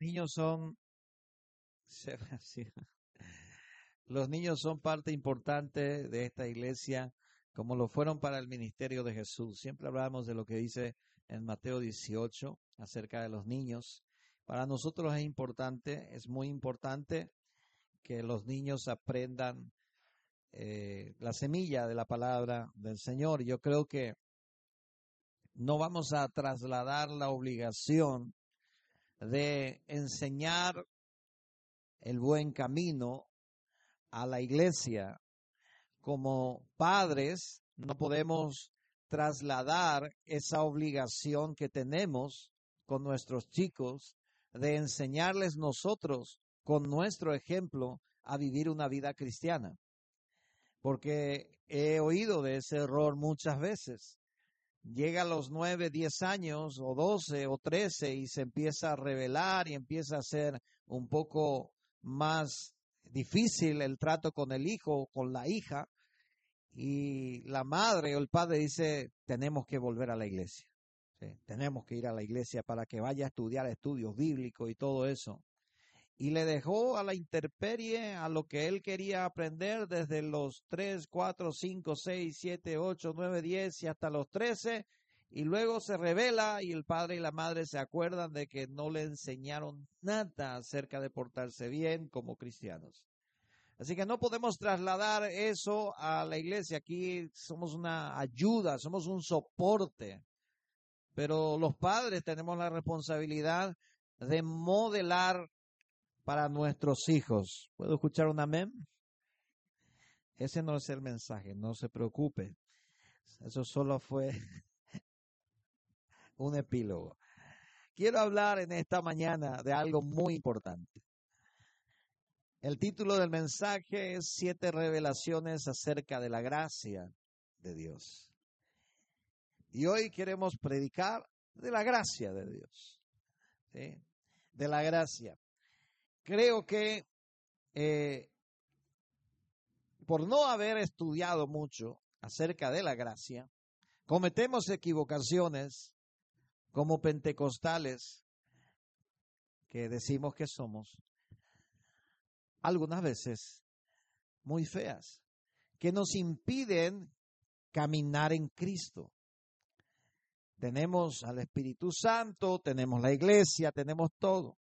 niños son los niños son parte importante de esta iglesia, como lo fueron para el ministerio de Jesús. Siempre hablamos de lo que dice en Mateo 18 acerca de los niños. Para nosotros es importante, es muy importante que los niños aprendan eh, la semilla de la palabra del Señor. Yo creo que no vamos a trasladar la obligación de enseñar el buen camino a la iglesia. Como padres no podemos trasladar esa obligación que tenemos con nuestros chicos de enseñarles nosotros con nuestro ejemplo a vivir una vida cristiana. Porque he oído de ese error muchas veces. Llega a los nueve, diez años o doce o trece y se empieza a revelar y empieza a ser un poco más difícil el trato con el hijo o con la hija y la madre o el padre dice, tenemos que volver a la iglesia. Tenemos que ir a la iglesia para que vaya a estudiar estudios bíblicos y todo eso. Y le dejó a la interperie a lo que él quería aprender desde los 3, 4, 5, 6, 7, 8, 9, 10 y hasta los 13. Y luego se revela y el padre y la madre se acuerdan de que no le enseñaron nada acerca de portarse bien como cristianos. Así que no podemos trasladar eso a la iglesia. Aquí somos una ayuda, somos un soporte. Pero los padres tenemos la responsabilidad de modelar para nuestros hijos. ¿Puedo escuchar un amén? Ese no es el mensaje, no se preocupe. Eso solo fue un epílogo. Quiero hablar en esta mañana de algo muy importante. El título del mensaje es Siete revelaciones acerca de la gracia de Dios. Y hoy queremos predicar de la gracia de Dios. De la gracia. Creo que eh, por no haber estudiado mucho acerca de la gracia, cometemos equivocaciones como pentecostales que decimos que somos algunas veces muy feas, que nos impiden caminar en Cristo. Tenemos al Espíritu Santo, tenemos la iglesia, tenemos todo.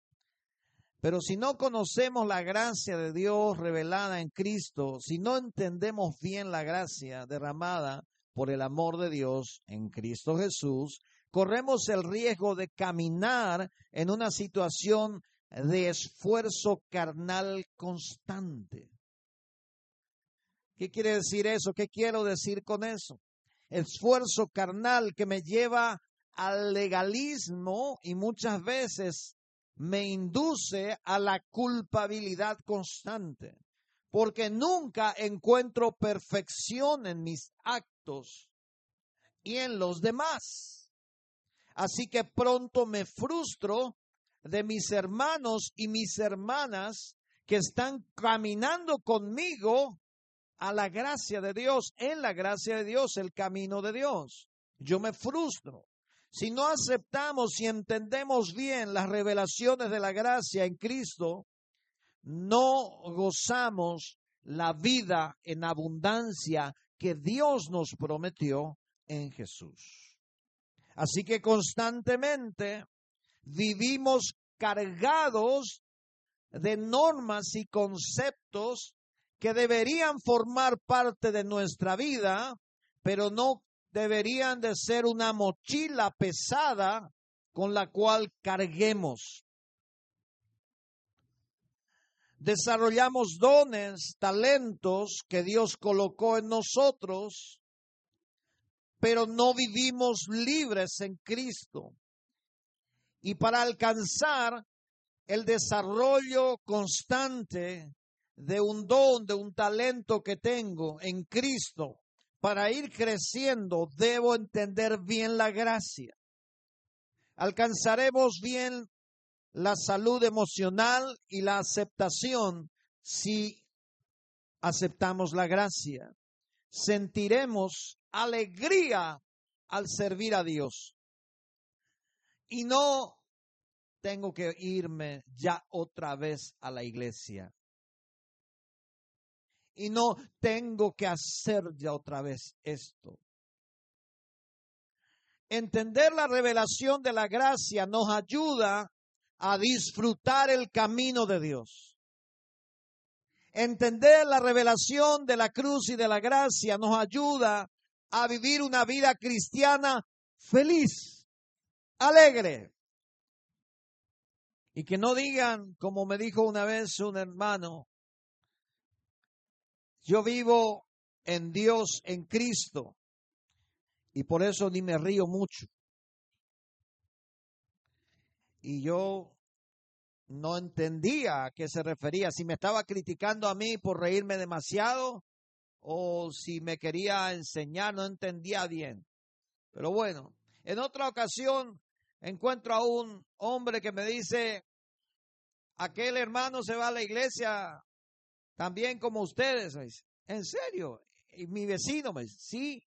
Pero si no conocemos la gracia de Dios revelada en Cristo, si no entendemos bien la gracia derramada por el amor de Dios en Cristo Jesús, corremos el riesgo de caminar en una situación de esfuerzo carnal constante. ¿Qué quiere decir eso? ¿Qué quiero decir con eso? Esfuerzo carnal que me lleva al legalismo y muchas veces me induce a la culpabilidad constante, porque nunca encuentro perfección en mis actos y en los demás. Así que pronto me frustro de mis hermanos y mis hermanas que están caminando conmigo a la gracia de Dios, en la gracia de Dios, el camino de Dios. Yo me frustro. Si no aceptamos y entendemos bien las revelaciones de la gracia en Cristo, no gozamos la vida en abundancia que Dios nos prometió en Jesús. Así que constantemente vivimos cargados de normas y conceptos que deberían formar parte de nuestra vida, pero no deberían de ser una mochila pesada con la cual carguemos. Desarrollamos dones, talentos que Dios colocó en nosotros, pero no vivimos libres en Cristo y para alcanzar el desarrollo constante de un don, de un talento que tengo en Cristo, para ir creciendo, debo entender bien la gracia. Alcanzaremos bien la salud emocional y la aceptación si aceptamos la gracia. Sentiremos alegría al servir a Dios y no tengo que irme ya otra vez a la iglesia. Y no tengo que hacer ya otra vez esto. Entender la revelación de la gracia nos ayuda a disfrutar el camino de Dios. Entender la revelación de la cruz y de la gracia nos ayuda a vivir una vida cristiana feliz, alegre. Y que no digan, como me dijo una vez un hermano, yo vivo en Dios, en Cristo, y por eso ni me río mucho. Y yo no entendía a qué se refería, si me estaba criticando a mí por reírme demasiado o si me quería enseñar, no entendía bien. Pero bueno, en otra ocasión encuentro a un hombre que me dice, aquel hermano se va a la iglesia también como ustedes. ¿En serio? Y mi vecino me dice, sí.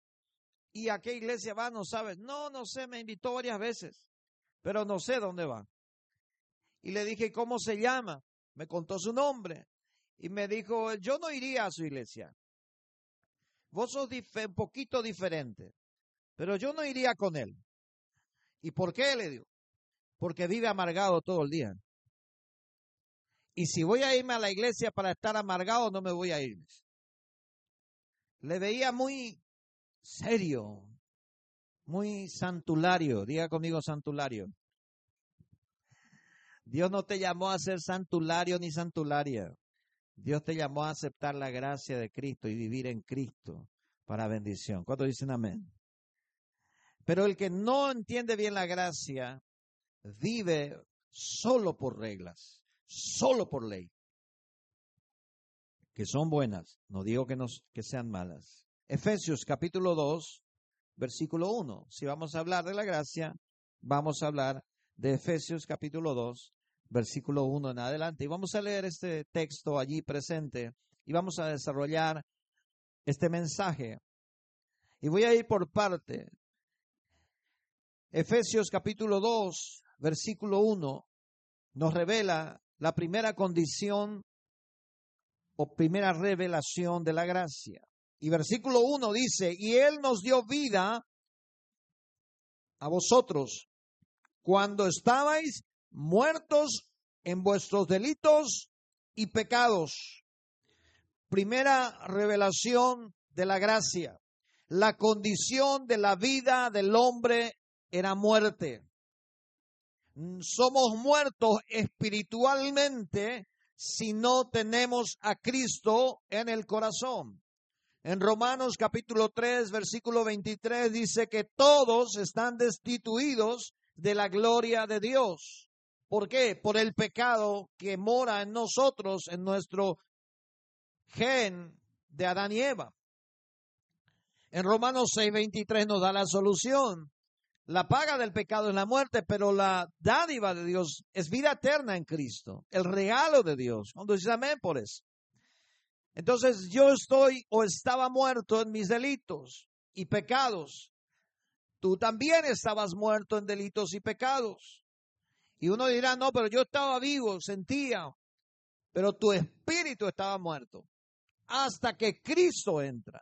¿Y a qué iglesia va? No sabes. No, no sé, me invitó varias veces, pero no sé dónde va. Y le dije, ¿cómo se llama? Me contó su nombre. Y me dijo, yo no iría a su iglesia. Vos sos un poquito diferente, pero yo no iría con él. ¿Y por qué? Le digo. Porque vive amargado todo el día. Y si voy a irme a la iglesia para estar amargado, no me voy a ir. Le veía muy serio, muy santulario. Diga conmigo santulario. Dios no te llamó a ser santulario ni santularia. Dios te llamó a aceptar la gracia de Cristo y vivir en Cristo para bendición. ¿Cuántos dicen amén? Pero el que no entiende bien la gracia vive solo por reglas, solo por ley, que son buenas, no digo que, nos, que sean malas. Efesios capítulo 2, versículo 1. Si vamos a hablar de la gracia, vamos a hablar de Efesios capítulo 2, versículo 1 en adelante. Y vamos a leer este texto allí presente y vamos a desarrollar este mensaje. Y voy a ir por parte. Efesios capítulo 2, versículo 1, nos revela la primera condición o primera revelación de la gracia. Y versículo 1 dice, y Él nos dio vida a vosotros cuando estabais muertos en vuestros delitos y pecados. Primera revelación de la gracia. La condición de la vida del hombre era muerte. Somos muertos espiritualmente si no tenemos a Cristo en el corazón. En Romanos capítulo 3, versículo 23 dice que todos están destituidos de la gloria de Dios. ¿Por qué? Por el pecado que mora en nosotros, en nuestro gen de Adán y Eva. En Romanos 6:23 nos da la solución. La paga del pecado es la muerte, pero la dádiva de Dios es vida eterna en Cristo, el regalo de Dios. Cuando dice amén por eso. Entonces yo estoy o estaba muerto en mis delitos y pecados. Tú también estabas muerto en delitos y pecados. Y uno dirá, no, pero yo estaba vivo, sentía, pero tu espíritu estaba muerto. Hasta que Cristo entra.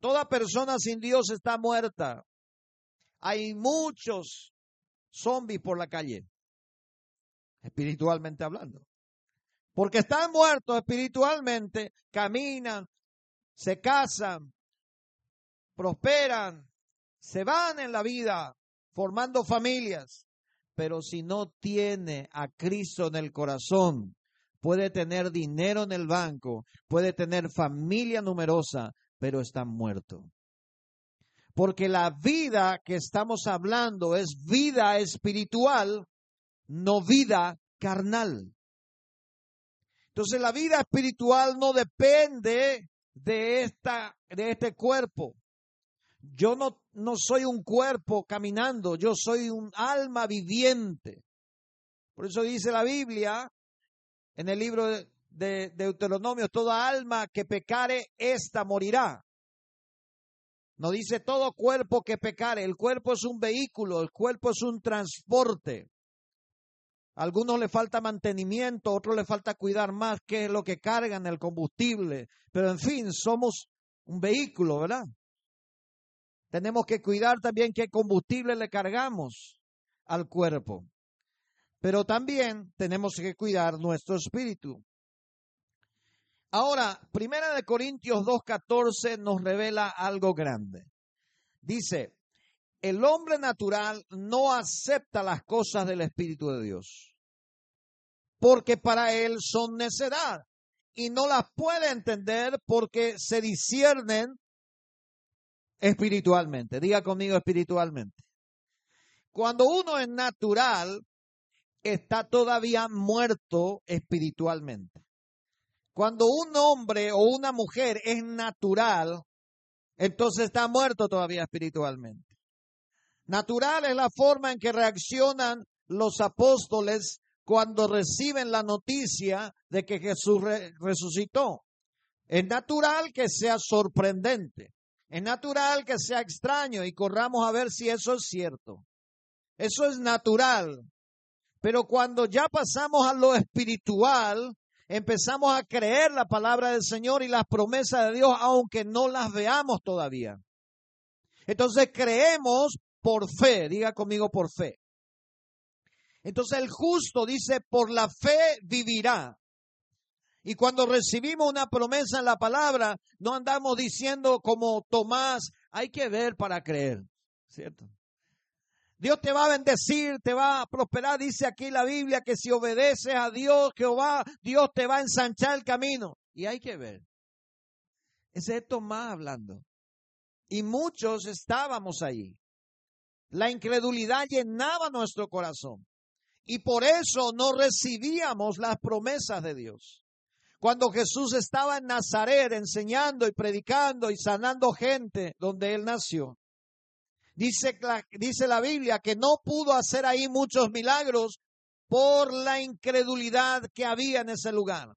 Toda persona sin Dios está muerta. Hay muchos zombies por la calle, espiritualmente hablando. Porque están muertos espiritualmente, caminan, se casan, prosperan, se van en la vida, formando familias. Pero si no tiene a Cristo en el corazón, puede tener dinero en el banco, puede tener familia numerosa, pero está muerto. Porque la vida que estamos hablando es vida espiritual, no vida carnal. Entonces la vida espiritual no depende de, esta, de este cuerpo. Yo no, no soy un cuerpo caminando, yo soy un alma viviente. Por eso dice la Biblia en el libro de, de Deuteronomio, toda alma que pecare, ésta morirá. No dice todo cuerpo que pecare, el cuerpo es un vehículo, el cuerpo es un transporte. A algunos le falta mantenimiento, a otros le falta cuidar más qué es lo que cargan, el combustible. Pero en fin, somos un vehículo, ¿verdad? Tenemos que cuidar también qué combustible le cargamos al cuerpo. Pero también tenemos que cuidar nuestro espíritu. Ahora, Primera de Corintios 2.14 nos revela algo grande. Dice, el hombre natural no acepta las cosas del Espíritu de Dios, porque para él son necedad y no las puede entender porque se disciernen espiritualmente. Diga conmigo espiritualmente. Cuando uno es natural, está todavía muerto espiritualmente. Cuando un hombre o una mujer es natural, entonces está muerto todavía espiritualmente. Natural es la forma en que reaccionan los apóstoles cuando reciben la noticia de que Jesús resucitó. Es natural que sea sorprendente. Es natural que sea extraño y corramos a ver si eso es cierto. Eso es natural. Pero cuando ya pasamos a lo espiritual, empezamos a creer la palabra del Señor y las promesas de Dios, aunque no las veamos todavía. Entonces creemos por fe, diga conmigo por fe. Entonces el justo dice, por la fe vivirá. Y cuando recibimos una promesa en la palabra, no andamos diciendo como Tomás, hay que ver para creer, ¿cierto? Dios te va a bendecir, te va a prosperar. Dice aquí la Biblia que si obedeces a Dios, Jehová, Dios te va a ensanchar el camino. Y hay que ver. Es Tomás hablando. Y muchos estábamos allí. La incredulidad llenaba nuestro corazón. Y por eso no recibíamos las promesas de Dios. Cuando Jesús estaba en Nazaret enseñando y predicando y sanando gente donde él nació, Dice, dice la Biblia que no pudo hacer ahí muchos milagros por la incredulidad que había en ese lugar.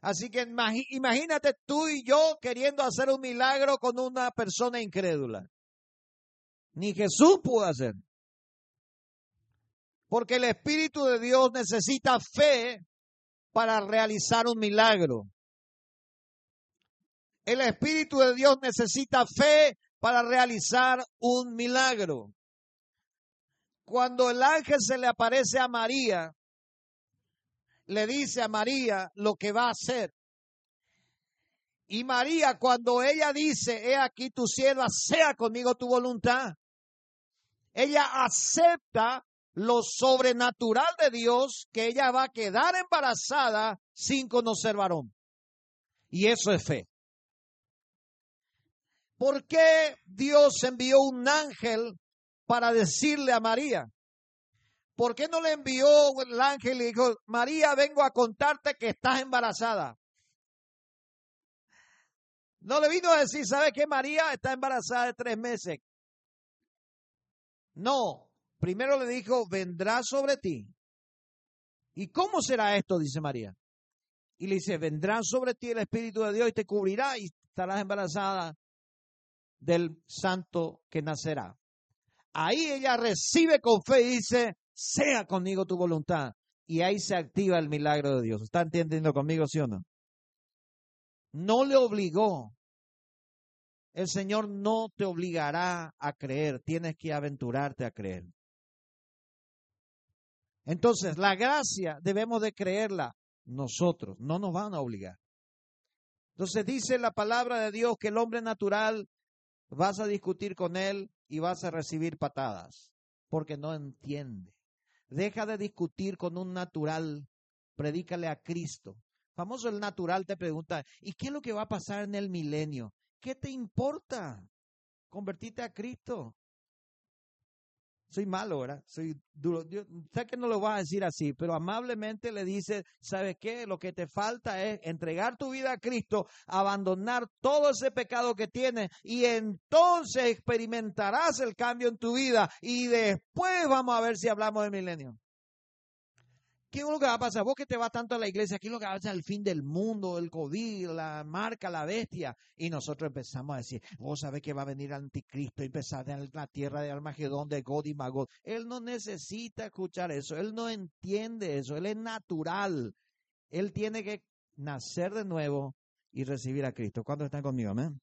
Así que imagínate tú y yo queriendo hacer un milagro con una persona incrédula. Ni Jesús pudo hacer. Porque el Espíritu de Dios necesita fe para realizar un milagro. El Espíritu de Dios necesita fe para realizar un milagro. Cuando el ángel se le aparece a María, le dice a María lo que va a hacer. Y María, cuando ella dice, he aquí tu sierva, sea conmigo tu voluntad, ella acepta lo sobrenatural de Dios, que ella va a quedar embarazada sin conocer varón. Y eso es fe. ¿Por qué Dios envió un ángel para decirle a María? ¿Por qué no le envió el ángel y dijo, María, vengo a contarte que estás embarazada? No le vino a decir, ¿sabes qué? María está embarazada de tres meses. No, primero le dijo, vendrá sobre ti. ¿Y cómo será esto? Dice María. Y le dice, vendrá sobre ti el Espíritu de Dios y te cubrirá y estarás embarazada del santo que nacerá. Ahí ella recibe con fe y dice, sea conmigo tu voluntad. Y ahí se activa el milagro de Dios. ¿Está entendiendo conmigo, sí o no? No le obligó. El Señor no te obligará a creer. Tienes que aventurarte a creer. Entonces, la gracia debemos de creerla nosotros. No nos van a obligar. Entonces dice la palabra de Dios que el hombre natural vas a discutir con él y vas a recibir patadas, porque no entiende. Deja de discutir con un natural, predícale a Cristo. Famoso el natural te pregunta, ¿y qué es lo que va a pasar en el milenio? ¿Qué te importa? Convertite a Cristo soy malo, ¿verdad? Soy duro. sé que no lo vas a decir así, pero amablemente le dice, ¿sabes qué? Lo que te falta es entregar tu vida a Cristo, abandonar todo ese pecado que tienes y entonces experimentarás el cambio en tu vida y después vamos a ver si hablamos de milenio. ¿Qué es lo que va a pasar? Vos que te vas tanto a la iglesia, ¿qué es lo que va a pasar? El fin del mundo, el COVID, la marca, la bestia. Y nosotros empezamos a decir, vos sabés que va a venir el anticristo y empezar en la tierra de Armagedón, de God y Magod. Él no necesita escuchar eso, él no entiende eso, él es natural. Él tiene que nacer de nuevo y recibir a Cristo. ¿Cuántos están conmigo? Amén.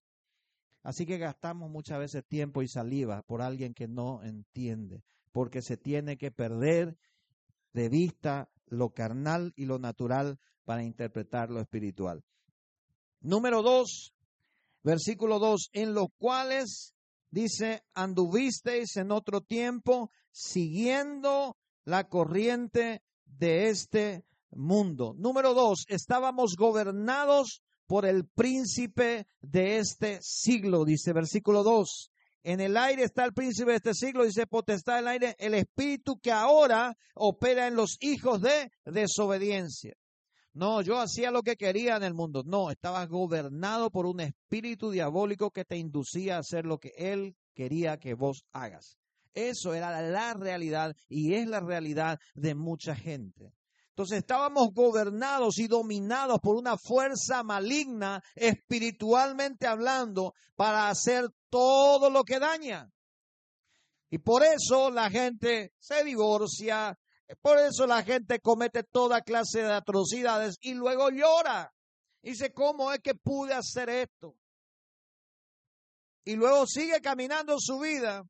Así que gastamos muchas veces tiempo y saliva por alguien que no entiende, porque se tiene que perder de vista lo carnal y lo natural para interpretar lo espiritual. Número dos, versículo dos, en los cuales dice, anduvisteis en otro tiempo siguiendo la corriente de este mundo. Número dos, estábamos gobernados por el príncipe de este siglo, dice versículo dos. En el aire está el príncipe de este siglo, dice potestad del aire, el espíritu que ahora opera en los hijos de desobediencia. No, yo hacía lo que quería en el mundo. No, estabas gobernado por un espíritu diabólico que te inducía a hacer lo que él quería que vos hagas. Eso era la realidad y es la realidad de mucha gente. Entonces estábamos gobernados y dominados por una fuerza maligna, espiritualmente hablando, para hacer todo lo que daña. Y por eso la gente se divorcia, por eso la gente comete toda clase de atrocidades y luego llora. Dice, ¿cómo es que pude hacer esto? Y luego sigue caminando su vida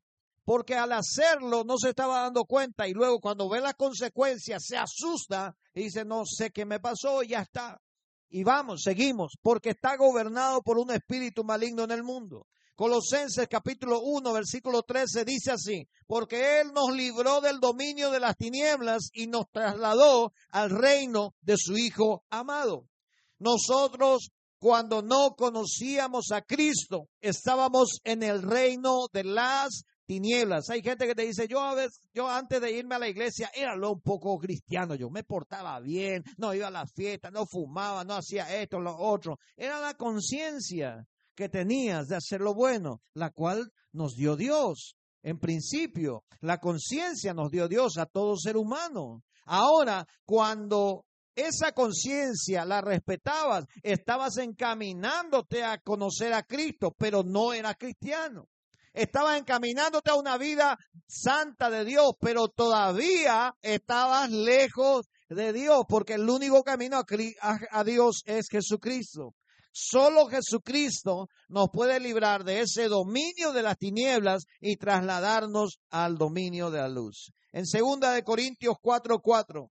porque al hacerlo no se estaba dando cuenta y luego cuando ve las consecuencias se asusta y dice, no sé qué me pasó, ya está. Y vamos, seguimos, porque está gobernado por un espíritu maligno en el mundo. Colosenses capítulo 1, versículo 13 dice así, porque Él nos libró del dominio de las tinieblas y nos trasladó al reino de su Hijo amado. Nosotros cuando no conocíamos a Cristo, estábamos en el reino de las tinieblas. Hay gente que te dice, yo a veces, yo antes de irme a la iglesia era lo un poco cristiano, yo me portaba bien, no iba a las fiestas, no fumaba, no hacía esto, lo otro. Era la conciencia que tenías de hacer lo bueno, la cual nos dio Dios. En principio, la conciencia nos dio Dios a todo ser humano. Ahora, cuando esa conciencia la respetabas, estabas encaminándote a conocer a Cristo, pero no era cristiano estabas encaminándote a una vida santa de Dios, pero todavía estabas lejos de Dios, porque el único camino a, Dios es Jesucristo. Solo Jesucristo nos puede librar de ese dominio de las tinieblas y trasladarnos al dominio de la luz. En segunda de Corintios 4:4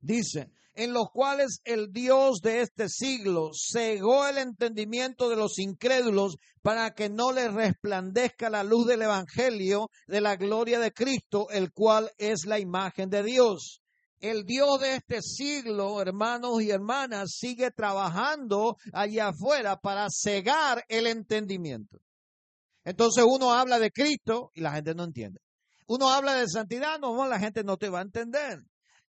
dice, en los cuales el Dios de este siglo cegó el entendimiento de los incrédulos para que no les resplandezca la luz del Evangelio de la gloria de Cristo, el cual es la imagen de Dios. El Dios de este siglo, hermanos y hermanas, sigue trabajando allá afuera para cegar el entendimiento. Entonces uno habla de Cristo y la gente no entiende. Uno habla de santidad, no, la gente no te va a entender.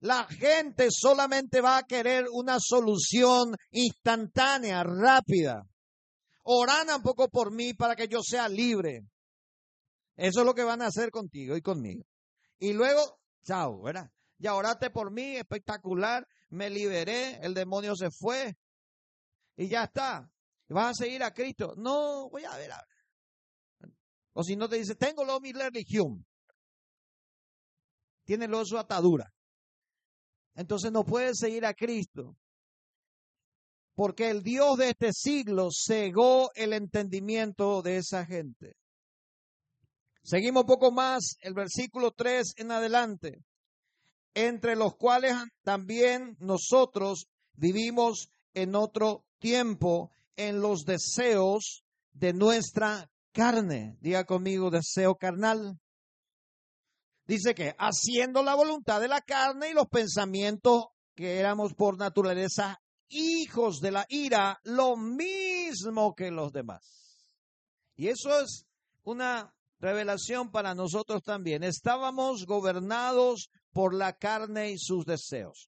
La gente solamente va a querer una solución instantánea, rápida. Oran un poco por mí para que yo sea libre. Eso es lo que van a hacer contigo y conmigo. Y luego, chao, ¿verdad? Ya oraste por mí, espectacular, me liberé, el demonio se fue y ya está. ¿Vas a seguir a Cristo? No, voy a ver. A ver. O si no te dice, tengo lo mi religión. Tiene lo su atadura. Entonces no puede seguir a Cristo. Porque el Dios de este siglo cegó el entendimiento de esa gente. Seguimos un poco más el versículo 3 en adelante. Entre los cuales también nosotros vivimos en otro tiempo en los deseos de nuestra carne. Diga conmigo, deseo carnal dice que haciendo la voluntad de la carne y los pensamientos que éramos por naturaleza hijos de la ira, lo mismo que los demás. Y eso es una revelación para nosotros también. Estábamos gobernados por la carne y sus deseos.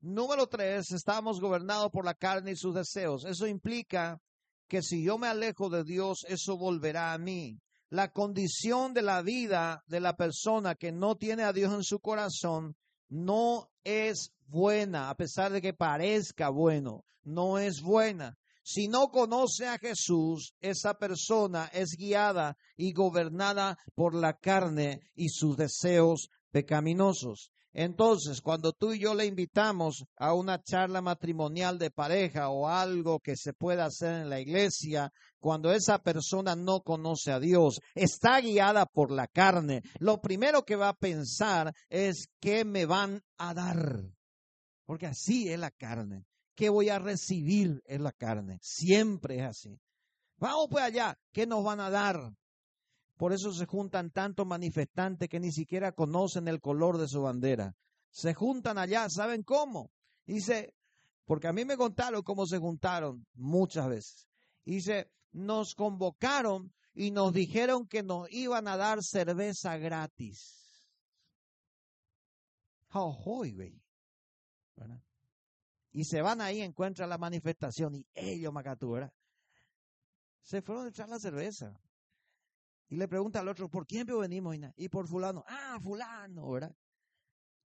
Número tres, estábamos gobernados por la carne y sus deseos. Eso implica que si yo me alejo de Dios, eso volverá a mí la condición de la vida de la persona que no tiene a Dios en su corazón no es buena, a pesar de que parezca bueno, no es buena. Si no conoce a Jesús, esa persona es guiada y gobernada por la carne y sus deseos pecaminosos. Entonces, cuando tú y yo le invitamos a una charla matrimonial de pareja o algo que se pueda hacer en la iglesia, cuando esa persona no conoce a Dios, está guiada por la carne, lo primero que va a pensar es qué me van a dar. Porque así es la carne. ¿Qué voy a recibir en la carne? Siempre es así. Vamos pues allá, ¿qué nos van a dar? Por eso se juntan tantos manifestantes que ni siquiera conocen el color de su bandera. Se juntan allá, ¿saben cómo? Dice, porque a mí me contaron cómo se juntaron muchas veces. Dice, nos convocaron y nos dijeron que nos iban a dar cerveza gratis. Y se van ahí, encuentran la manifestación y ellos, Macatú, ¿verdad? Se fueron a echar la cerveza. Y le pregunta al otro, ¿por quién venimos? Y por fulano. Ah, fulano, ¿verdad?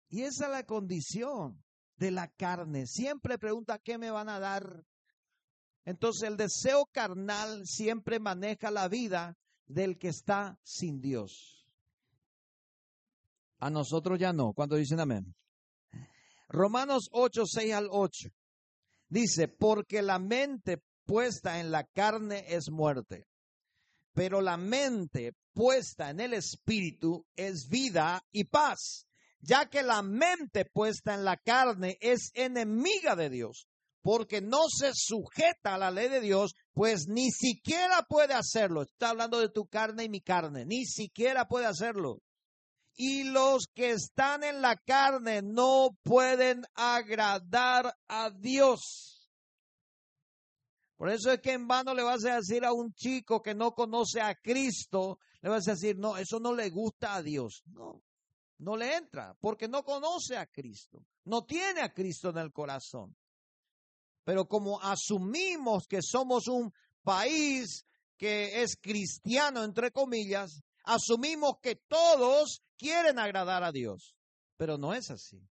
Y esa es la condición de la carne. Siempre pregunta, ¿qué me van a dar? Entonces el deseo carnal siempre maneja la vida del que está sin Dios. A nosotros ya no. Cuando dicen amén. Romanos 8, 6 al 8. Dice, porque la mente puesta en la carne es muerte pero la mente puesta en el espíritu es vida y paz, ya que la mente puesta en la carne es enemiga de Dios, porque no se sujeta a la ley de Dios, pues ni siquiera puede hacerlo. Está hablando de tu carne y mi carne, ni siquiera puede hacerlo. Y los que están en la carne no pueden agradar a Dios. Por eso es que en vano le vas a decir a un chico que no conoce a Cristo, le vas a decir, no, eso no le gusta a Dios. No, no le entra, porque no conoce a Cristo, no tiene a Cristo en el corazón. Pero como asumimos que somos un país que es cristiano, entre comillas, asumimos que todos quieren agradar a Dios, pero no es así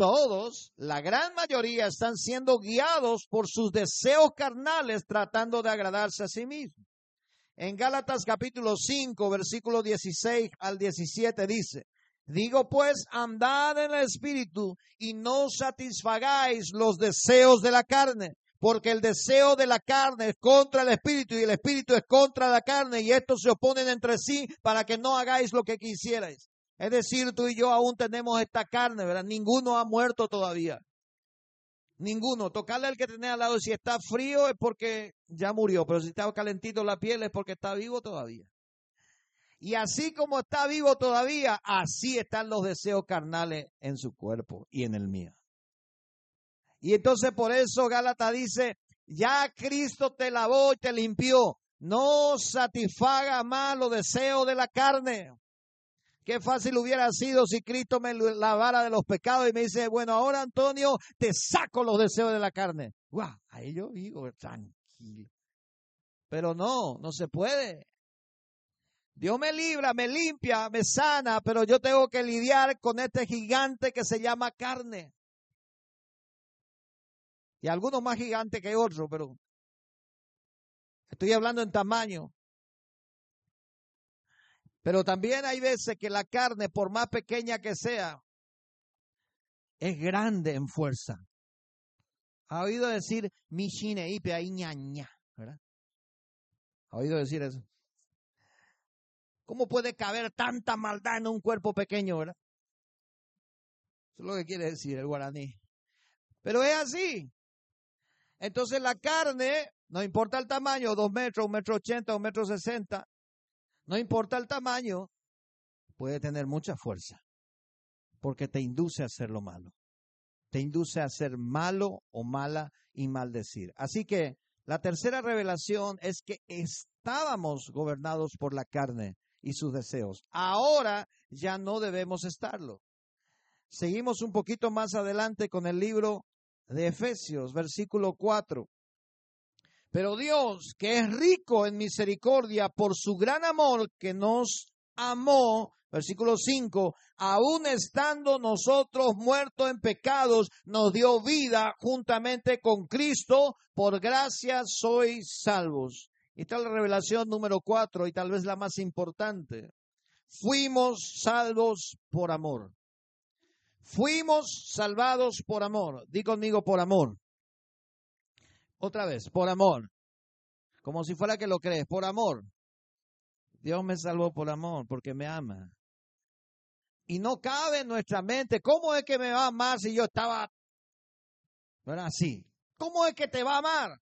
todos, la gran mayoría, están siendo guiados por sus deseos carnales tratando de agradarse a sí mismos. En Gálatas capítulo 5, versículo 16 al 17 dice, digo pues, andad en el espíritu y no satisfagáis los deseos de la carne, porque el deseo de la carne es contra el espíritu y el espíritu es contra la carne y estos se oponen entre sí para que no hagáis lo que quisierais. Es decir, tú y yo aún tenemos esta carne, ¿verdad? Ninguno ha muerto todavía. Ninguno. Tocarle al que tiene al lado, si está frío es porque ya murió, pero si está calentito la piel es porque está vivo todavía. Y así como está vivo todavía, así están los deseos carnales en su cuerpo y en el mío. Y entonces por eso Gálata dice, ya Cristo te lavó y te limpió. No satisfaga más los deseos de la carne. Qué fácil hubiera sido si Cristo me lavara de los pecados y me dice, bueno, ahora Antonio, te saco los deseos de la carne. ¡Guau! Ahí yo digo, tranquilo. Pero no, no se puede. Dios me libra, me limpia, me sana, pero yo tengo que lidiar con este gigante que se llama carne. Y algunos más gigantes que otros, pero estoy hablando en tamaño. Pero también hay veces que la carne, por más pequeña que sea, es grande en fuerza. ¿Ha oído decir Mishine Ipe ahí ñaña? ¿Verdad? ¿Ha oído decir eso? ¿Cómo puede caber tanta maldad en un cuerpo pequeño, verdad? Eso es lo que quiere decir el guaraní. Pero es así. Entonces la carne, no importa el tamaño, dos metros, un metro ochenta, un metro sesenta, no importa el tamaño, puede tener mucha fuerza, porque te induce a hacer lo malo. Te induce a ser malo o mala y maldecir. Así que la tercera revelación es que estábamos gobernados por la carne y sus deseos. Ahora ya no debemos estarlo. Seguimos un poquito más adelante con el libro de Efesios, versículo 4. Pero Dios, que es rico en misericordia por su gran amor que nos amó Versículo 5, aún estando nosotros muertos en pecados, nos dio vida juntamente con Cristo, por gracia sois salvos. Y está la revelación número 4 y tal vez la más importante. Fuimos salvos por amor. Fuimos salvados por amor. Di conmigo por amor. Otra vez, por amor. Como si fuera que lo crees, por amor. Dios me salvó por amor, porque me ama. Y no cabe en nuestra mente, ¿cómo es que me va a amar si yo estaba, no era así? ¿Cómo es que te va a amar?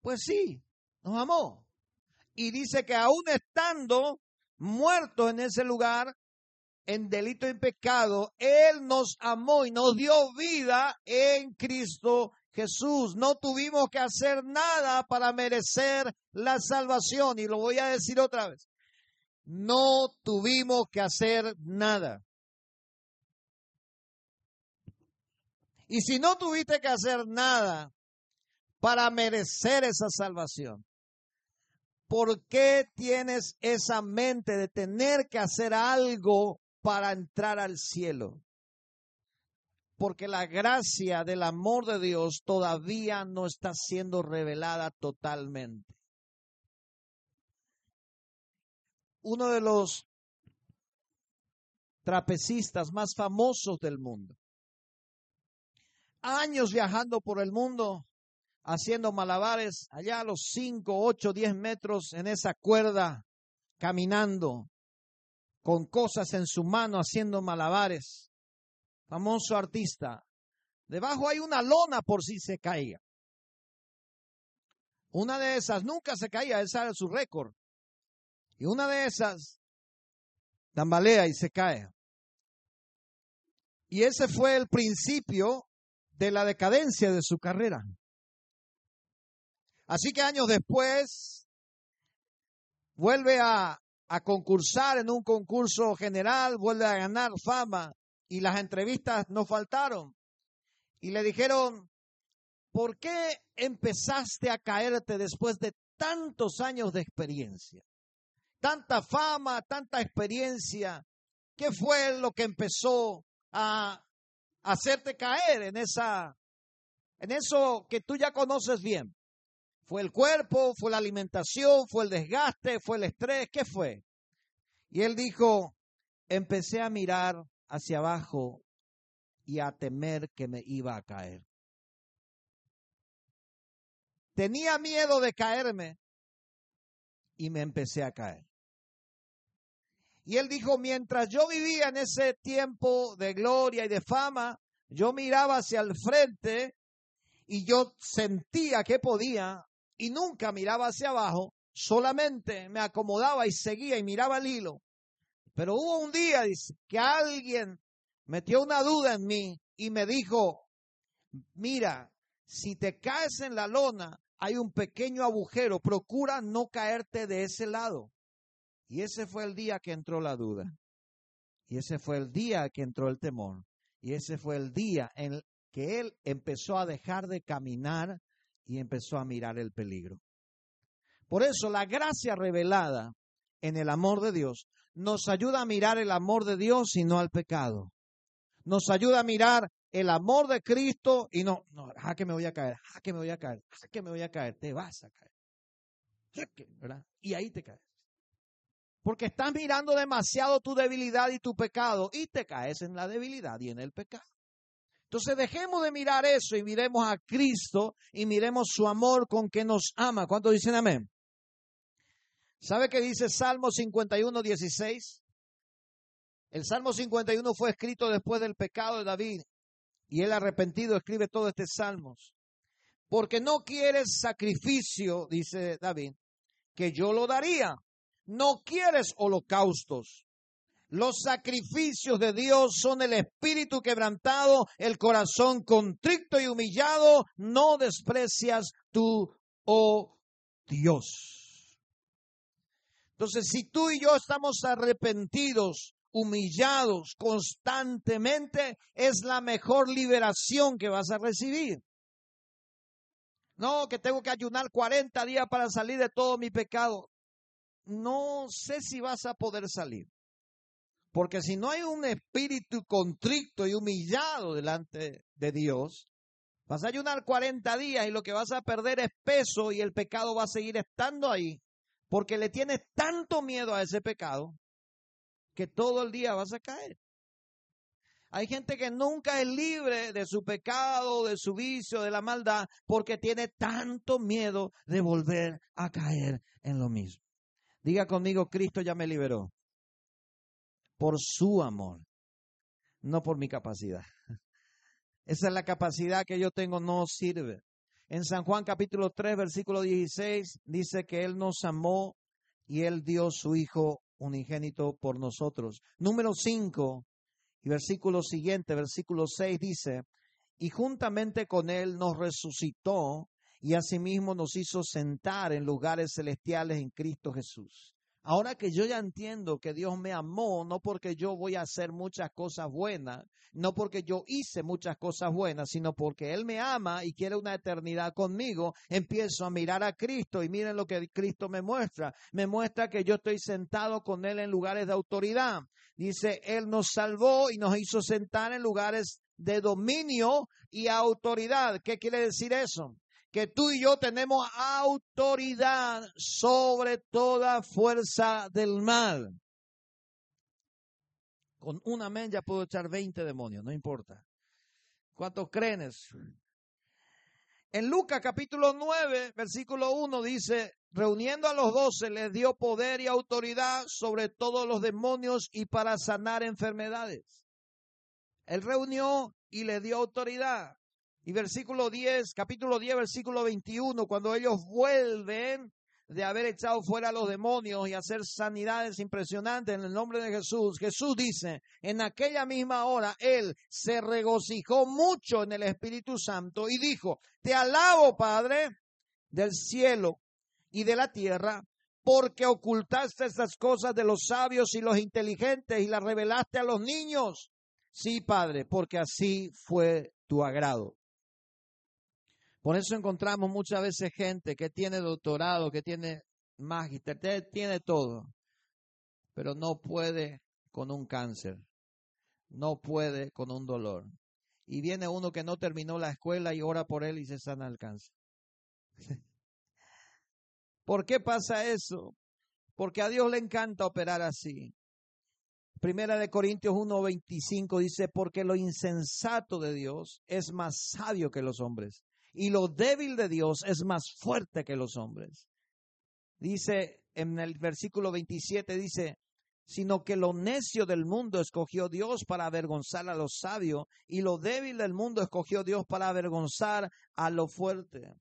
Pues sí, nos amó. Y dice que aún estando muertos en ese lugar, en delito y pecado, Él nos amó y nos dio vida en Cristo Jesús. No tuvimos que hacer nada para merecer la salvación. Y lo voy a decir otra vez. No tuvimos que hacer nada. Y si no tuviste que hacer nada para merecer esa salvación, ¿por qué tienes esa mente de tener que hacer algo para entrar al cielo? Porque la gracia del amor de Dios todavía no está siendo revelada totalmente. uno de los trapecistas más famosos del mundo. Años viajando por el mundo, haciendo malabares, allá a los 5, 8, 10 metros en esa cuerda, caminando, con cosas en su mano, haciendo malabares. Famoso artista. Debajo hay una lona por si se caía. Una de esas nunca se caía, ese era su récord. Y una de esas tambalea y se cae. Y ese fue el principio de la decadencia de su carrera. Así que años después vuelve a, a, concursar en un concurso general, vuelve a ganar fama y las entrevistas no faltaron. Y le dijeron, ¿por qué empezaste a caerte después de tantos años de experiencia? tanta fama, tanta experiencia. ¿Qué fue lo que empezó a hacerte caer en esa en eso que tú ya conoces bien? ¿Fue el cuerpo, fue la alimentación, fue el desgaste, fue el estrés? ¿Qué fue? Y él dijo, empecé a mirar hacia abajo y a temer que me iba a caer. Tenía miedo de caerme y me empecé a caer. Y él dijo, mientras yo vivía en ese tiempo de gloria y de fama, yo miraba hacia el frente y yo sentía que podía y nunca miraba hacia abajo, solamente me acomodaba y seguía y miraba el hilo. Pero hubo un día dice, que alguien metió una duda en mí y me dijo, mira, si te caes en la lona, hay un pequeño agujero, procura no caerte de ese lado. Y ese fue el día que entró la duda. Y ese fue el día que entró el temor. Y ese fue el día en que él empezó a dejar de caminar y empezó a mirar el peligro. Por eso la gracia revelada en el amor de Dios nos ayuda a mirar el amor de Dios y no al pecado. Nos ayuda a mirar el amor de Cristo y no, no, que me voy a caer, a que me voy a caer, a que me voy a caer, te vas a caer. ¿verdad? Y ahí te caes. Porque estás mirando demasiado tu debilidad y tu pecado y te caes en la debilidad y en el pecado. Entonces dejemos de mirar eso y miremos a Cristo y miremos su amor con que nos ama. ¿Cuántos dicen amén? ¿Sabe qué dice Salmo 51, 16? El Salmo 51 fue escrito después del pecado de David y él arrepentido escribe todo este Salmo. Porque no quieres sacrificio, dice David, que yo lo daría no quieres holocaustos. Los sacrificios de Dios son el espíritu quebrantado, el corazón contrito y humillado. No desprecias tú, oh Dios. Entonces, si tú y yo estamos arrepentidos, humillados constantemente, es la mejor liberación que vas a recibir. No, que tengo que ayunar 40 días para salir de todo mi pecado no sé si vas a poder salir. Porque si no hay un espíritu contrito y humillado delante de Dios, vas a ayunar 40 días y lo que vas a perder es peso y el pecado va a seguir estando ahí, porque le tienes tanto miedo a ese pecado que todo el día vas a caer. Hay gente que nunca es libre de su pecado, de su vicio, de la maldad, porque tiene tanto miedo de volver a caer en lo mismo. Diga conmigo, Cristo ya me liberó por su amor, no por mi capacidad. Esa es la capacidad que yo tengo, no sirve. En San Juan capítulo 3, versículo 16, dice que Él nos amó y Él dio su Hijo unigénito por nosotros. Número 5, y versículo siguiente, versículo 6 dice, y juntamente con Él nos resucitó y asimismo nos hizo sentar en lugares celestiales en Cristo Jesús Ahora que yo ya entiendo que Dios me amó, no porque yo voy a hacer muchas cosas buenas, no porque yo hice muchas cosas buenas, sino porque Él me ama y quiere una eternidad conmigo, empiezo a mirar a Cristo y miren lo que Cristo me muestra. Me muestra que yo estoy sentado con Él en lugares de autoridad. Dice, Él nos salvó y nos hizo sentar en lugares de dominio y autoridad. ¿Qué quiere decir eso? Que tú y yo tenemos autoridad sobre toda fuerza del mal. Con una amén ya puedo echar 20 demonios, no importa. ¿Cuántos creen? En Lucas capítulo 9, versículo 1 dice, reuniendo a los doce, les dio poder y autoridad sobre todos los demonios y para sanar enfermedades. Él reunió y le dio autoridad. Y versículo 10, capítulo 10, versículo 21, cuando ellos vuelven de haber echado fuera a los demonios y hacer sanidades impresionantes en el nombre de Jesús, Jesús dice, en aquella misma hora Él se regocijó mucho en el Espíritu Santo y dijo, te alabo Padre del cielo y de la tierra, porque ocultaste estas cosas de los sabios y los inteligentes y las revelaste a los niños. Sí, Padre, porque así fue tu agrado. Por eso encontramos muchas veces gente que tiene doctorado, que tiene magister, tiene todo, pero no puede con un cáncer, no puede con un dolor. Y viene uno que no terminó la escuela y ora por él y se sana el cáncer. ¿Por qué pasa eso? Porque a Dios le encanta operar así. Primera de Corintios 1:25 dice, porque lo insensato de Dios es más sabio que los hombres y lo débil de Dios es más fuerte que los hombres. Dice en el versículo 27, dice, sino que lo necio del mundo escogió Dios para avergonzar a los sabios, y lo débil del mundo escogió Dios para avergonzar a lo fuerte.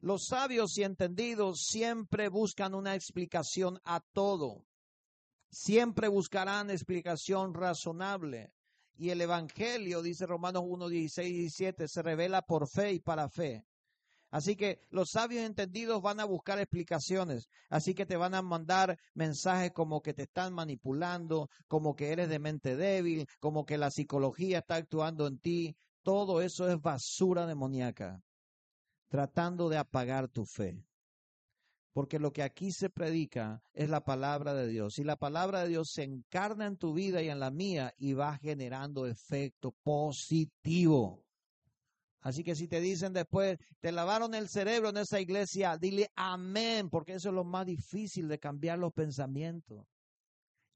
Los sabios y entendidos siempre buscan una explicación a todo. Siempre buscarán explicación razonable. Y el Evangelio, dice Romanos 1, 16 y 17, se revela por fe y para fe. Así que los sabios entendidos van a buscar explicaciones. Así que te van a mandar mensajes como que te están manipulando, como que eres de mente débil, como que la psicología está actuando en ti. Todo eso es basura demoníaca, tratando de apagar tu fe porque lo que aquí se predica es la palabra de Dios. Y la palabra de Dios se encarna en tu vida y en la mía y va generando efecto positivo. Así que si te dicen después, te lavaron el cerebro en esa iglesia, dile amén, porque eso es lo más difícil de cambiar los pensamientos.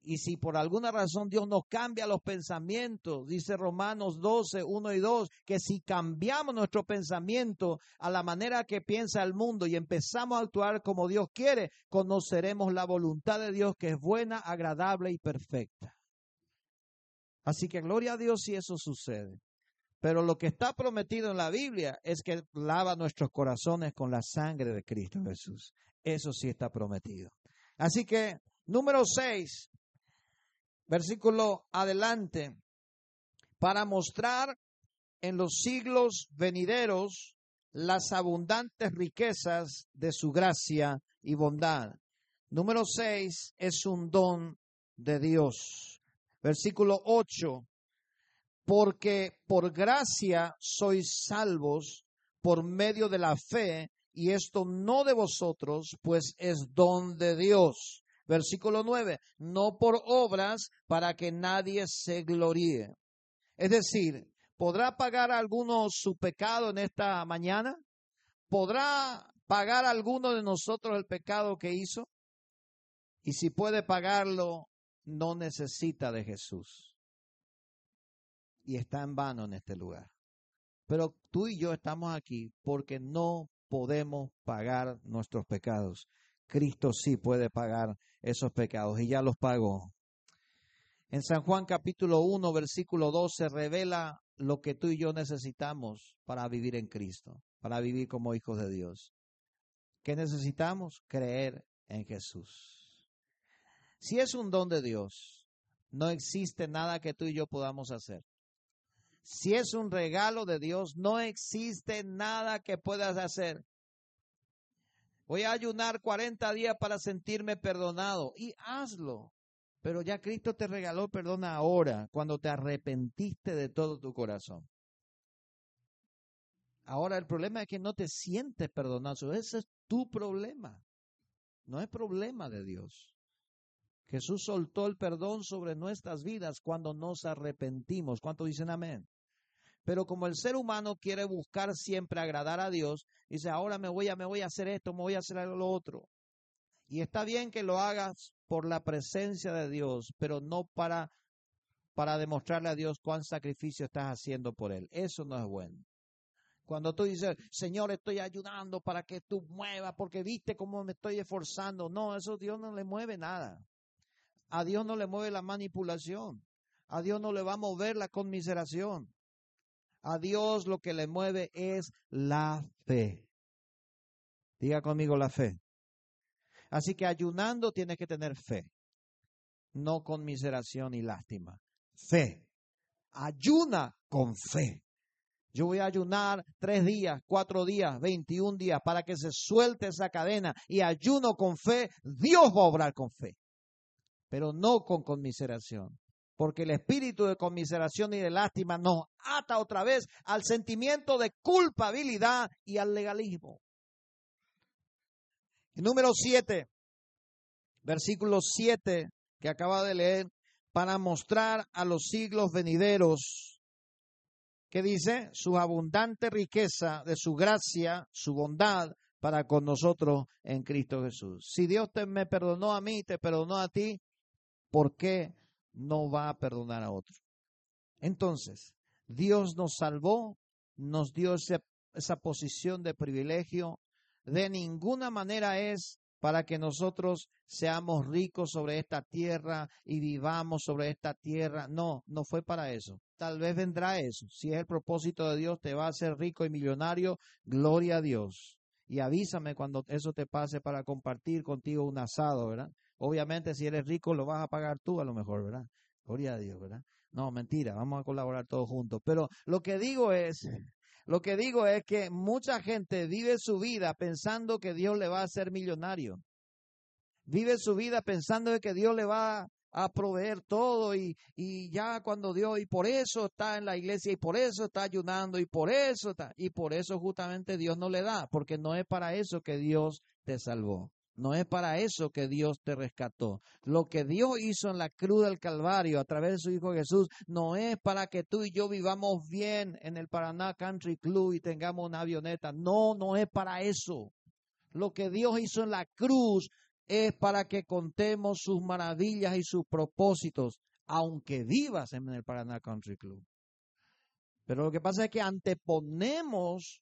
Y si por alguna razón Dios nos cambia los pensamientos, dice Romanos 12, 1 y 2, que si cambiamos nuestro pensamiento a la manera que piensa el mundo y empezamos a actuar como Dios quiere, conoceremos la voluntad de Dios que es buena, agradable y perfecta. Así que gloria a Dios si eso sucede. Pero lo que está prometido en la Biblia es que lava nuestros corazones con la sangre de Cristo Jesús. Eso sí está prometido. Así que, número 6, versículo adelante, para mostrar en los siglos venideros las abundantes riquezas de su gracia y bondad. Número seis es un don de Dios. Versículo ocho, porque por gracia sois salvos por medio de la fe, y esto no de vosotros, pues es don de Dios Versículo 9, no por obras para que nadie se gloríe. Es decir, ¿podrá pagar alguno su pecado en esta mañana? ¿Podrá pagar alguno de nosotros el pecado que hizo? Y si puede pagarlo, no necesita de Jesús. Y está en vano en este lugar. Pero tú y yo estamos aquí porque no podemos pagar nuestros pecados. Cristo sí puede pagar esos pecados y ya los pagó. En San Juan capítulo 1, versículo 12 revela lo que tú y yo necesitamos para vivir en Cristo, para vivir como hijos de Dios. ¿Qué necesitamos? Creer en Jesús. Si es un don de Dios, no existe nada que tú y yo podamos hacer. Si es un regalo de Dios, no existe nada que puedas hacer. Voy a ayunar 40 días para sentirme perdonado. Y hazlo. Pero ya Cristo te regaló perdón ahora, cuando te arrepentiste de todo tu corazón. Ahora el problema es que no te sientes perdonado. Ese es tu problema. No es problema de Dios. Jesús soltó el perdón sobre nuestras vidas cuando nos arrepentimos. ¿Cuánto dicen amén? Pero como el ser humano quiere buscar siempre agradar a Dios, dice, ahora me voy a, me voy a hacer esto, me voy a hacer lo otro. Y está bien que lo hagas por la presencia de Dios, pero no para, para demostrarle a Dios cuán sacrificio estás haciendo por Él. Eso no es bueno. Cuando tú dices, Señor, estoy ayudando para que tú muevas, porque viste cómo me estoy esforzando. No, eso Dios no le mueve nada. A Dios no le mueve la manipulación. A Dios no le va a mover la conmiseración. A Dios lo que le mueve es la fe. Diga conmigo la fe. Así que ayunando tienes que tener fe, no conmiseración y lástima. Fe. Ayuna con fe. Yo voy a ayunar tres días, cuatro días, veintiún días para que se suelte esa cadena y ayuno con fe. Dios va a obrar con fe, pero no con conmiseración porque el espíritu de conmiseración y de lástima nos ata otra vez al sentimiento de culpabilidad y al legalismo. número 7, versículo 7 que acaba de leer, para mostrar a los siglos venideros, que dice, su abundante riqueza de su gracia, su bondad para con nosotros en Cristo Jesús. Si Dios te, me perdonó a mí, te perdonó a ti, ¿por qué no va a perdonar a otro. Entonces, Dios nos salvó, nos dio esa posición de privilegio. De ninguna manera es para que nosotros seamos ricos sobre esta tierra y vivamos sobre esta tierra. No, no fue para eso. Tal vez vendrá eso. Si es el propósito de Dios, te va a hacer rico y millonario. Gloria a Dios. Y avísame cuando eso te pase para compartir contigo un asado, ¿verdad? Obviamente, si eres rico, lo vas a pagar tú a lo mejor, ¿verdad? Gloria a Dios, ¿verdad? No, mentira, vamos a colaborar todos juntos. Pero lo que digo es, lo que digo es que mucha gente vive su vida pensando que Dios le va a hacer millonario. Vive su vida pensando que Dios le va a proveer todo y, y ya cuando Dios, y por eso está en la iglesia y por eso está ayunando y por eso está, y por eso justamente Dios no le da, porque no es para eso que Dios te salvó. No es para eso que Dios te rescató. Lo que Dios hizo en la cruz del Calvario a través de su Hijo Jesús no es para que tú y yo vivamos bien en el Paraná Country Club y tengamos una avioneta. No, no es para eso. Lo que Dios hizo en la cruz es para que contemos sus maravillas y sus propósitos, aunque vivas en el Paraná Country Club. Pero lo que pasa es que anteponemos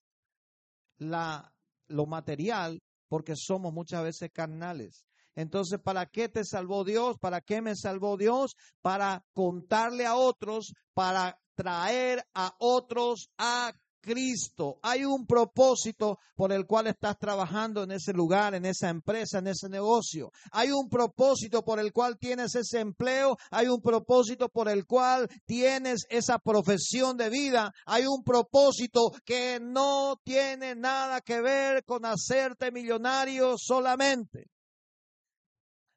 la, lo material porque somos muchas veces carnales. Entonces, ¿para qué te salvó Dios? ¿Para qué me salvó Dios? Para contarle a otros, para traer a otros a Cristo. Hay un propósito por el cual estás trabajando en ese lugar, en esa empresa, en ese negocio. Hay un propósito por el cual tienes ese empleo. Hay un propósito por el cual tienes esa profesión de vida. Hay un propósito que no tiene nada que ver con hacerte millonario solamente.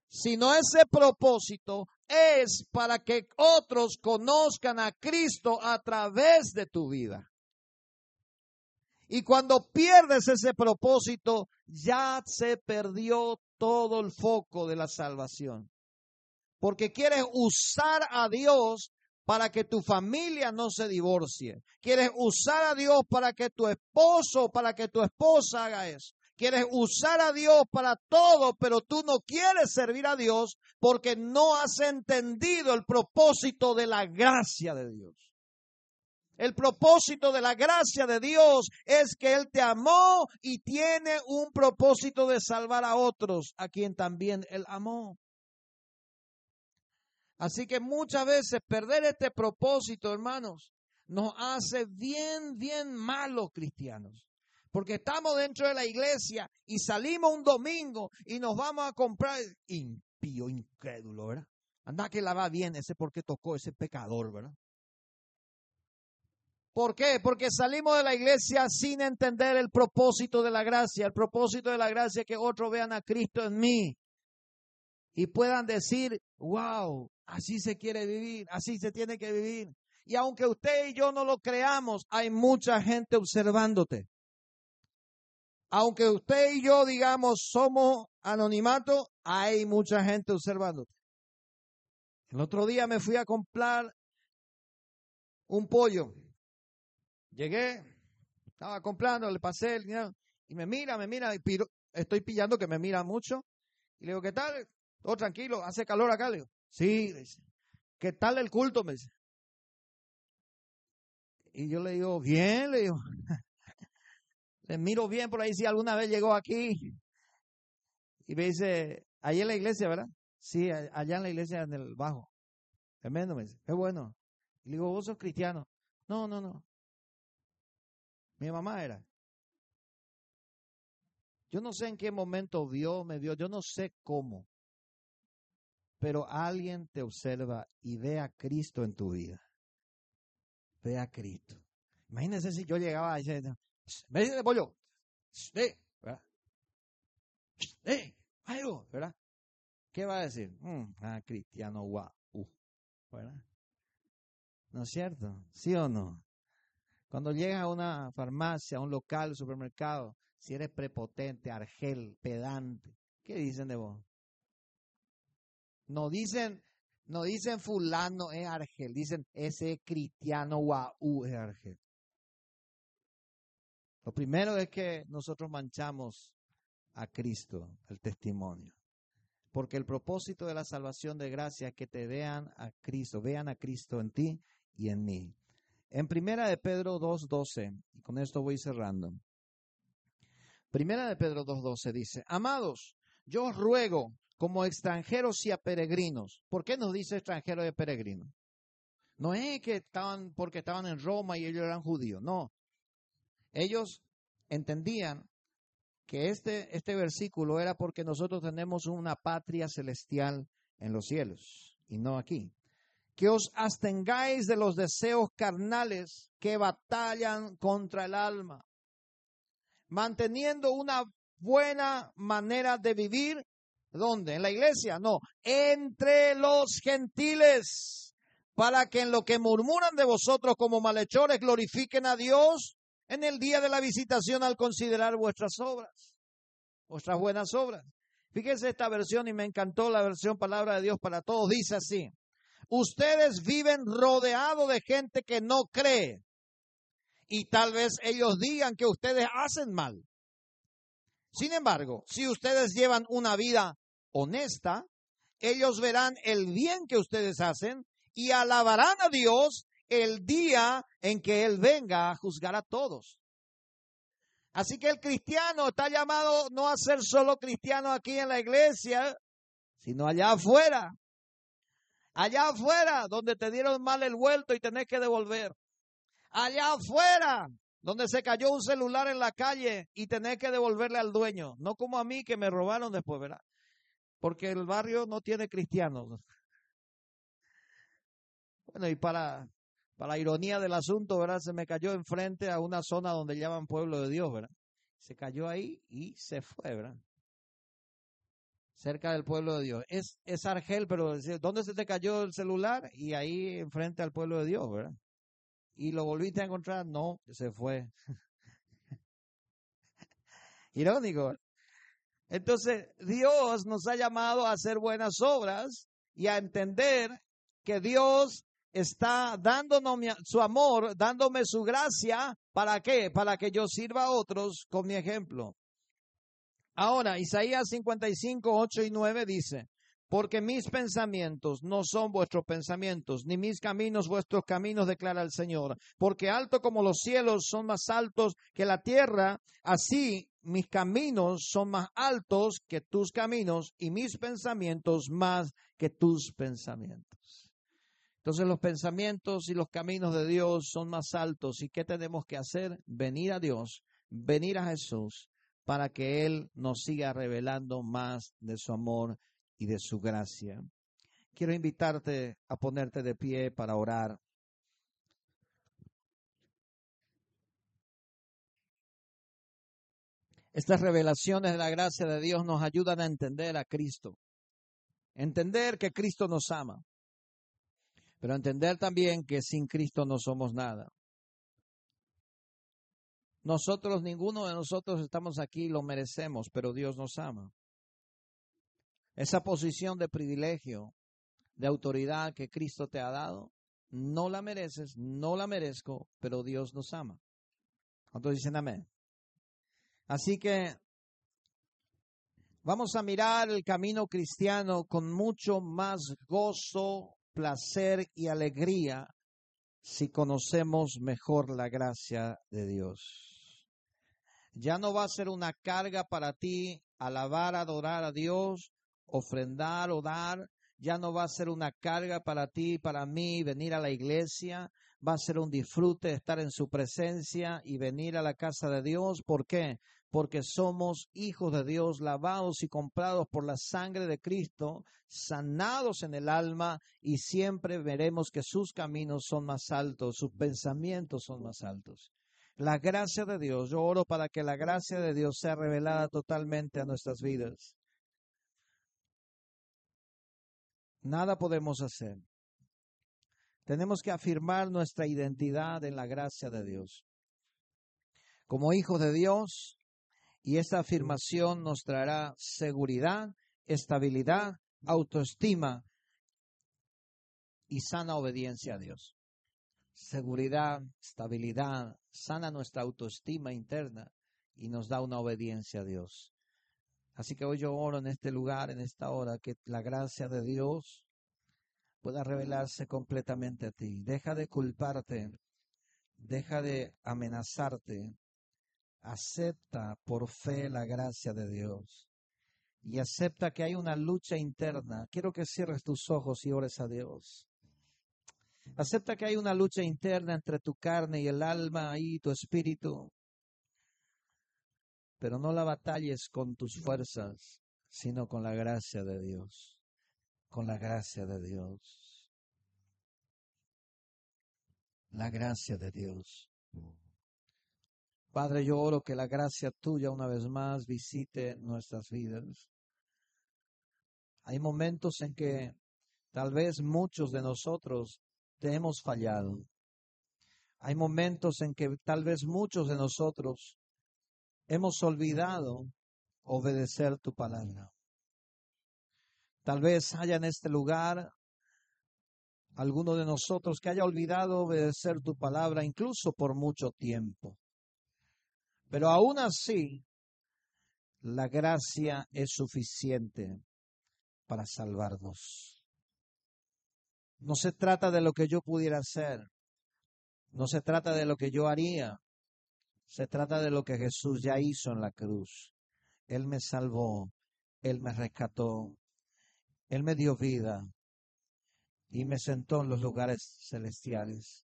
Sino ese propósito es para que otros conozcan a Cristo a través de tu vida. Y cuando pierdes ese propósito, ya se perdió todo el foco de la salvación. Porque quieres usar a Dios para que tu familia no se divorcie. Quieres usar a Dios para que tu esposo, para que tu esposa haga eso. Quieres usar a Dios para todo, pero tú no quieres servir a Dios porque no has entendido el propósito de la gracia de Dios. El propósito de la gracia de Dios es que Él te amó y tiene un propósito de salvar a otros, a quien también Él amó. Así que muchas veces perder este propósito, hermanos, nos hace bien, bien malos cristianos. Porque estamos dentro de la iglesia y salimos un domingo y nos vamos a comprar impío, incrédulo, ¿verdad? Anda que la va bien ese porque tocó ese pecador, ¿verdad? ¿Por qué? Porque salimos de la iglesia sin entender el propósito de la gracia. El propósito de la gracia es que otros vean a Cristo en mí y puedan decir, wow, así se quiere vivir, así se tiene que vivir. Y aunque usted y yo no lo creamos, hay mucha gente observándote. Aunque usted y yo digamos somos anonimato, hay mucha gente observándote. El otro día me fui a comprar un pollo. Llegué, estaba comprando, le pasé el dinero y me mira, me mira, y estoy pillando que me mira mucho. Y le digo, ¿qué tal? Todo tranquilo, hace calor acá. Le digo, sí. ¿Qué tal el culto? Me dice. Y yo le digo, bien, le digo. le miro bien por ahí si alguna vez llegó aquí. Y me dice, ahí en la iglesia, ¿verdad? Sí, allá en la iglesia en el bajo. Tremendo, me dice, qué bueno. Y le digo, vos sos cristiano. No, no, no. Mi mamá era. Yo no sé en qué momento Dios me dio, yo no sé cómo pero alguien te observa y ve a Cristo en tu vida. Ve a Cristo. Imagínense si yo llegaba y decía, me dice pollo, eh, ¿verdad? Eh, algo, ¿verdad? ¿Qué va a decir? Mm, ah, cristiano guau, ¿verdad? ¿No es cierto? ¿Sí o no? Cuando llegas a una farmacia, a un local, supermercado, si eres prepotente, argel, pedante, ¿qué dicen de vos? No dicen, no dicen fulano es argel, dicen ese cristiano guau es argel. Lo primero es que nosotros manchamos a Cristo, el testimonio. Porque el propósito de la salvación de gracia es que te vean a Cristo, vean a Cristo en ti y en mí. En primera de Pedro 2.12, y con esto voy cerrando. Primera de Pedro 2.12 dice, amados, yo os ruego como extranjeros y a peregrinos. ¿Por qué nos dice extranjeros y peregrinos? No es que estaban porque estaban en Roma y ellos eran judíos, no. Ellos entendían que este, este versículo era porque nosotros tenemos una patria celestial en los cielos y no aquí. Que os abstengáis de los deseos carnales que batallan contra el alma, manteniendo una buena manera de vivir ¿Dónde? ¿En la iglesia? No, entre los gentiles, para que en lo que murmuran de vosotros como malhechores glorifiquen a Dios en el día de la visitación al considerar vuestras obras, vuestras buenas obras. Fíjense esta versión y me encantó la versión Palabra de Dios para todos. Dice así, ustedes viven rodeados de gente que no cree y tal vez ellos digan que ustedes hacen mal. Sin embargo, si ustedes llevan una vida honesta, ellos verán el bien que ustedes hacen y alabarán a Dios el día en que Él venga a juzgar a todos. Así que el cristiano está llamado no a ser solo cristiano aquí en la iglesia, sino allá afuera. Allá afuera, donde te dieron mal el vuelto y tenés que devolver. Allá afuera, donde se cayó un celular en la calle y tenés que devolverle al dueño. No como a mí que me robaron después, ¿verdad? porque el barrio no tiene cristianos. Bueno, y para, para ironía del asunto, ¿verdad? Se me cayó enfrente a una zona donde llaman pueblo de Dios, ¿verdad? Se cayó ahí y se fue, ¿verdad? Cerca del pueblo de Dios. Es, es Argel, pero ¿dónde se te cayó el celular? Y ahí enfrente al pueblo de Dios, ¿verdad? Y lo volviste a encontrar, no, se fue. Irónico. Entonces, Dios nos ha llamado a hacer buenas obras y a entender que Dios está dándonos su amor, dándome su gracia, ¿para qué? Para que yo sirva a otros con mi ejemplo. Ahora, Isaías 55, 8 y 9 dice, porque mis pensamientos no son vuestros pensamientos, ni mis caminos vuestros caminos, declara el Señor. Porque alto como los cielos son más altos que la tierra, así mis caminos son más altos que tus caminos y mis pensamientos más que tus pensamientos. Entonces los pensamientos y los caminos de Dios son más altos. ¿Y qué tenemos que hacer? Venir a Dios, venir a Jesús para que Él nos siga revelando más de su amor y de su gracia. Quiero invitarte a ponerte de pie para orar. Estas revelaciones de la gracia de Dios nos ayudan a entender a Cristo. Entender que Cristo nos ama. Pero entender también que sin Cristo no somos nada. Nosotros, ninguno de nosotros estamos aquí, lo merecemos, pero Dios nos ama. Esa posición de privilegio, de autoridad que Cristo te ha dado, no la mereces, no la merezco, pero Dios nos ama. ¿Cuántos dicen amén? Así que vamos a mirar el camino cristiano con mucho más gozo, placer y alegría si conocemos mejor la gracia de Dios. Ya no va a ser una carga para ti alabar, adorar a Dios, ofrendar o dar. Ya no va a ser una carga para ti, para mí, venir a la iglesia va a ser un disfrute estar en su presencia y venir a la casa de Dios. ¿Por qué? Porque somos hijos de Dios, lavados y comprados por la sangre de Cristo, sanados en el alma y siempre veremos que sus caminos son más altos, sus pensamientos son más altos. La gracia de Dios, yo oro para que la gracia de Dios sea revelada totalmente a nuestras vidas. Nada podemos hacer tenemos que afirmar nuestra identidad en la gracia de Dios. Como hijos de Dios, y esa afirmación nos traerá seguridad, estabilidad, autoestima y sana obediencia a Dios. Seguridad, estabilidad, sana nuestra autoestima interna y nos da una obediencia a Dios. Así que hoy yo oro en este lugar, en esta hora, que la gracia de Dios pueda revelarse completamente a ti. Deja de culparte, deja de amenazarte. Acepta por fe la gracia de Dios y acepta que hay una lucha interna. Quiero que cierres tus ojos y ores a Dios. Acepta que hay una lucha interna entre tu carne y el alma y tu espíritu. Pero no la batalles con tus fuerzas, sino con la gracia de Dios con la gracia de Dios. La gracia de Dios. Padre, yo oro que la gracia tuya una vez más visite nuestras vidas. Hay momentos en que tal vez muchos de nosotros te hemos fallado. Hay momentos en que tal vez muchos de nosotros hemos olvidado obedecer tu palabra. Tal vez haya en este lugar alguno de nosotros que haya olvidado obedecer tu palabra incluso por mucho tiempo. Pero aún así, la gracia es suficiente para salvarnos. No se trata de lo que yo pudiera hacer. No se trata de lo que yo haría. Se trata de lo que Jesús ya hizo en la cruz. Él me salvó. Él me rescató. Él me dio vida y me sentó en los lugares celestiales.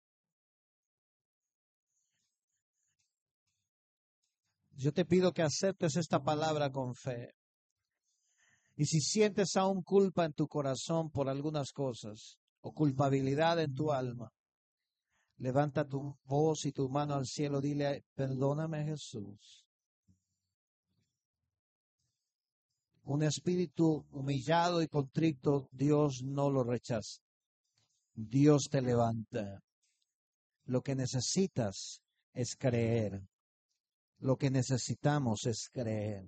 Yo te pido que aceptes esta palabra con fe. Y si sientes aún culpa en tu corazón por algunas cosas o culpabilidad en tu alma, levanta tu voz y tu mano al cielo, dile, perdóname Jesús. Un espíritu humillado y contrito, Dios no lo rechaza. Dios te levanta. Lo que necesitas es creer. Lo que necesitamos es creer.